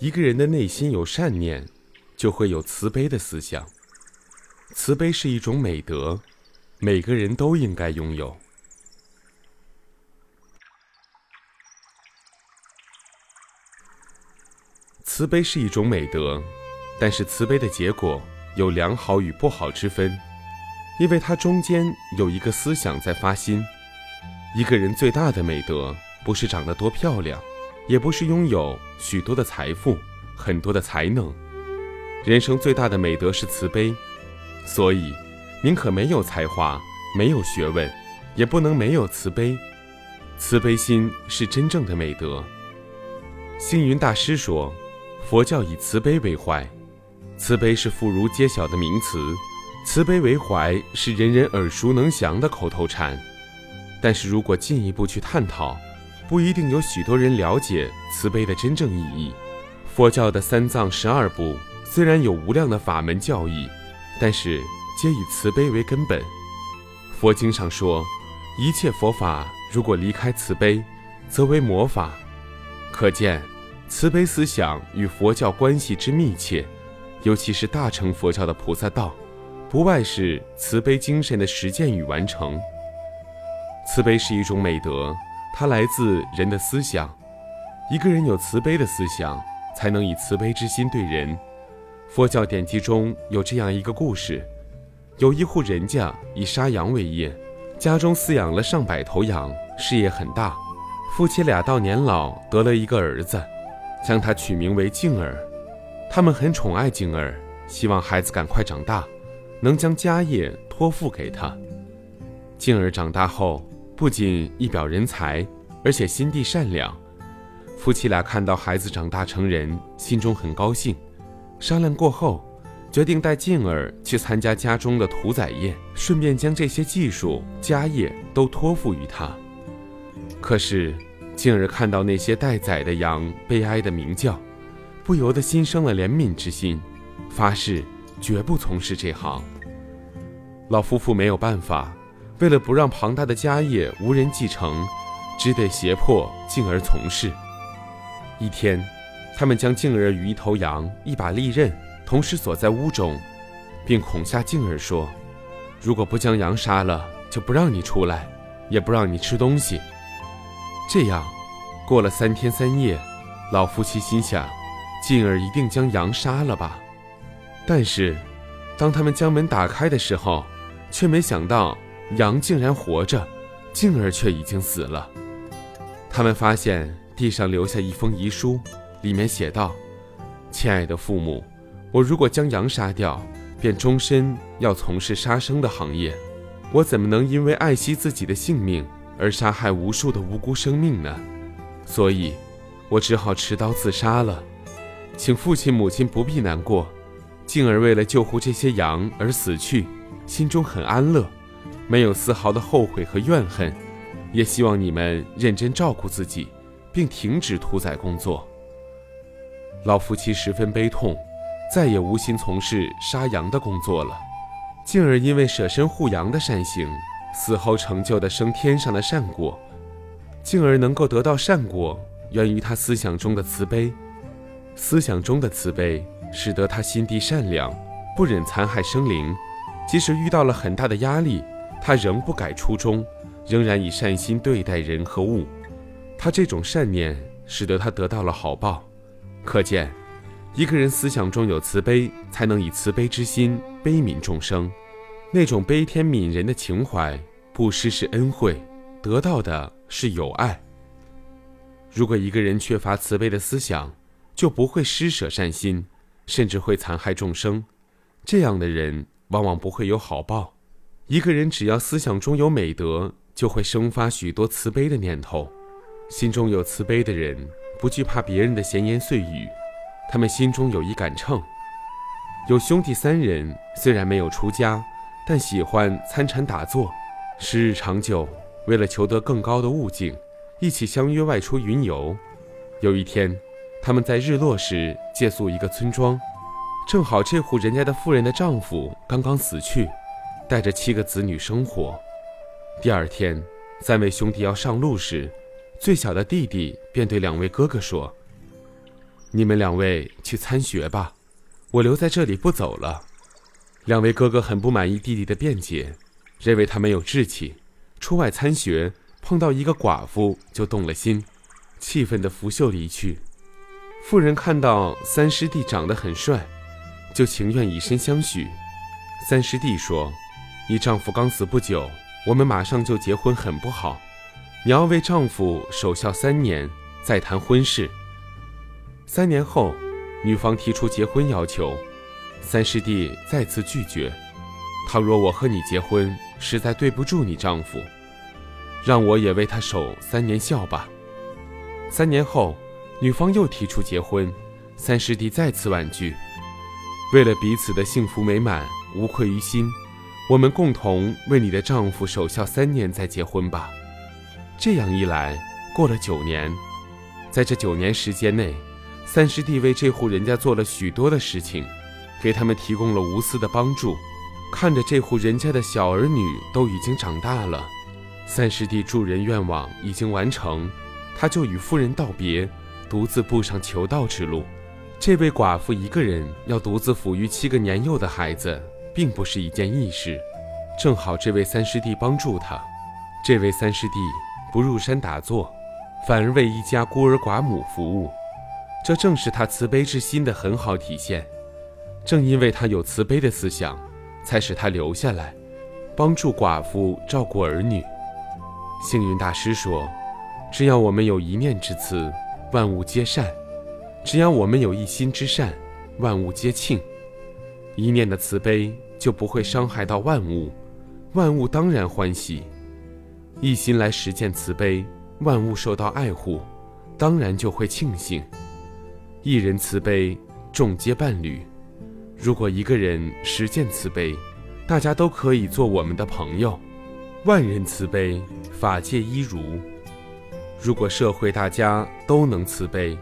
一个人的内心有善念，就会有慈悲的思想。慈悲是一种美德，每个人都应该拥有。慈悲是一种美德，但是慈悲的结果有良好与不好之分，因为它中间有一个思想在发心。一个人最大的美德，不是长得多漂亮，也不是拥有许多的财富、很多的才能。人生最大的美德是慈悲，所以宁可没有才华、没有学问，也不能没有慈悲。慈悲心是真正的美德。星云大师说。佛教以慈悲为怀，慈悲是妇孺皆晓的名词，慈悲为怀是人人耳熟能详的口头禅。但是如果进一步去探讨，不一定有许多人了解慈悲的真正意义。佛教的三藏十二部虽然有无量的法门教义，但是皆以慈悲为根本。佛经上说，一切佛法如果离开慈悲，则为魔法。可见。慈悲思想与佛教关系之密切，尤其是大乘佛教的菩萨道，不外是慈悲精神的实践与完成。慈悲是一种美德，它来自人的思想。一个人有慈悲的思想，才能以慈悲之心对人。佛教典籍中有这样一个故事：有一户人家以杀羊为业，家中饲养了上百头羊，事业很大。夫妻俩到年老，得了一个儿子。将他取名为静儿，他们很宠爱静儿，希望孩子赶快长大，能将家业托付给他。静儿长大后，不仅一表人才，而且心地善良。夫妻俩看到孩子长大成人，心中很高兴。商量过后，决定带静儿去参加家中的屠宰业，顺便将这些技术、家业都托付于他。可是。静儿看到那些待宰的羊悲哀的鸣叫，不由得心生了怜悯之心，发誓绝不从事这行。老夫妇没有办法，为了不让庞大的家业无人继承，只得胁迫静儿从事。一天，他们将静儿与一头羊、一把利刃同时锁在屋中，并恐吓静儿说：“如果不将羊杀了，就不让你出来，也不让你吃东西。”这样，过了三天三夜，老夫妻心想，静儿一定将羊杀了吧。但是，当他们将门打开的时候，却没想到羊竟然活着，静儿却已经死了。他们发现地上留下一封遗书，里面写道：“亲爱的父母，我如果将羊杀掉，便终身要从事杀生的行业。我怎么能因为爱惜自己的性命？”而杀害无数的无辜生命呢？所以，我只好持刀自杀了。请父亲母亲不必难过，静儿为了救护这些羊而死去，心中很安乐，没有丝毫的后悔和怨恨。也希望你们认真照顾自己，并停止屠宰工作。老夫妻十分悲痛，再也无心从事杀羊的工作了。静儿因为舍身护羊的善行。死后成就的升天上的善果，进而能够得到善果，源于他思想中的慈悲。思想中的慈悲，使得他心地善良，不忍残害生灵。即使遇到了很大的压力，他仍不改初衷，仍然以善心对待人和物。他这种善念，使得他得到了好报。可见，一个人思想中有慈悲，才能以慈悲之心悲悯众生。那种悲天悯人的情怀，布施是恩惠，得到的是友爱。如果一个人缺乏慈悲的思想，就不会施舍善心，甚至会残害众生。这样的人往往不会有好报。一个人只要思想中有美德，就会生发许多慈悲的念头。心中有慈悲的人，不惧怕别人的闲言碎语，他们心中有一杆秤。有兄弟三人，虽然没有出家。但喜欢参禅打坐，时日长久。为了求得更高的悟境，一起相约外出云游。有一天，他们在日落时借宿一个村庄，正好这户人家的妇人的丈夫刚刚死去，带着七个子女生活。第二天，三位兄弟要上路时，最小的弟弟便对两位哥哥说：“你们两位去参学吧，我留在这里不走了。”两位哥哥很不满意弟弟的辩解，认为他没有志气，出外参学碰到一个寡妇就动了心，气愤的拂袖离去。妇人看到三师弟长得很帅，就情愿以身相许。三师弟说：“你丈夫刚死不久，我们马上就结婚很不好，你要为丈夫守孝三年，再谈婚事。”三年后，女方提出结婚要求。三师弟再次拒绝。倘若我和你结婚，实在对不住你丈夫，让我也为他守三年孝吧。三年后，女方又提出结婚，三师弟再次婉拒。为了彼此的幸福美满，无愧于心，我们共同为你的丈夫守孝三年再结婚吧。这样一来，过了九年，在这九年时间内，三师弟为这户人家做了许多的事情。给他们提供了无私的帮助，看着这户人家的小儿女都已经长大了，三师弟助人愿望已经完成，他就与夫人道别，独自步上求道之路。这位寡妇一个人要独自抚育七个年幼的孩子，并不是一件易事。正好这位三师弟帮助他，这位三师弟不入山打坐，反而为一家孤儿寡母服务，这正是他慈悲之心的很好体现。正因为他有慈悲的思想，才使他留下来，帮助寡妇照顾儿女。幸运大师说：“只要我们有一念之慈，万物皆善；只要我们有一心之善，万物皆庆。一念的慈悲就不会伤害到万物，万物当然欢喜。一心来实践慈悲，万物受到爱护，当然就会庆幸。一人慈悲，众皆伴侣。”如果一个人实践慈悲，大家都可以做我们的朋友；万人慈悲，法界一如。如果社会大家都能慈悲，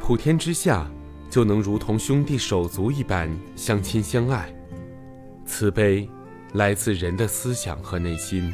普天之下就能如同兄弟手足一般相亲相爱。慈悲来自人的思想和内心。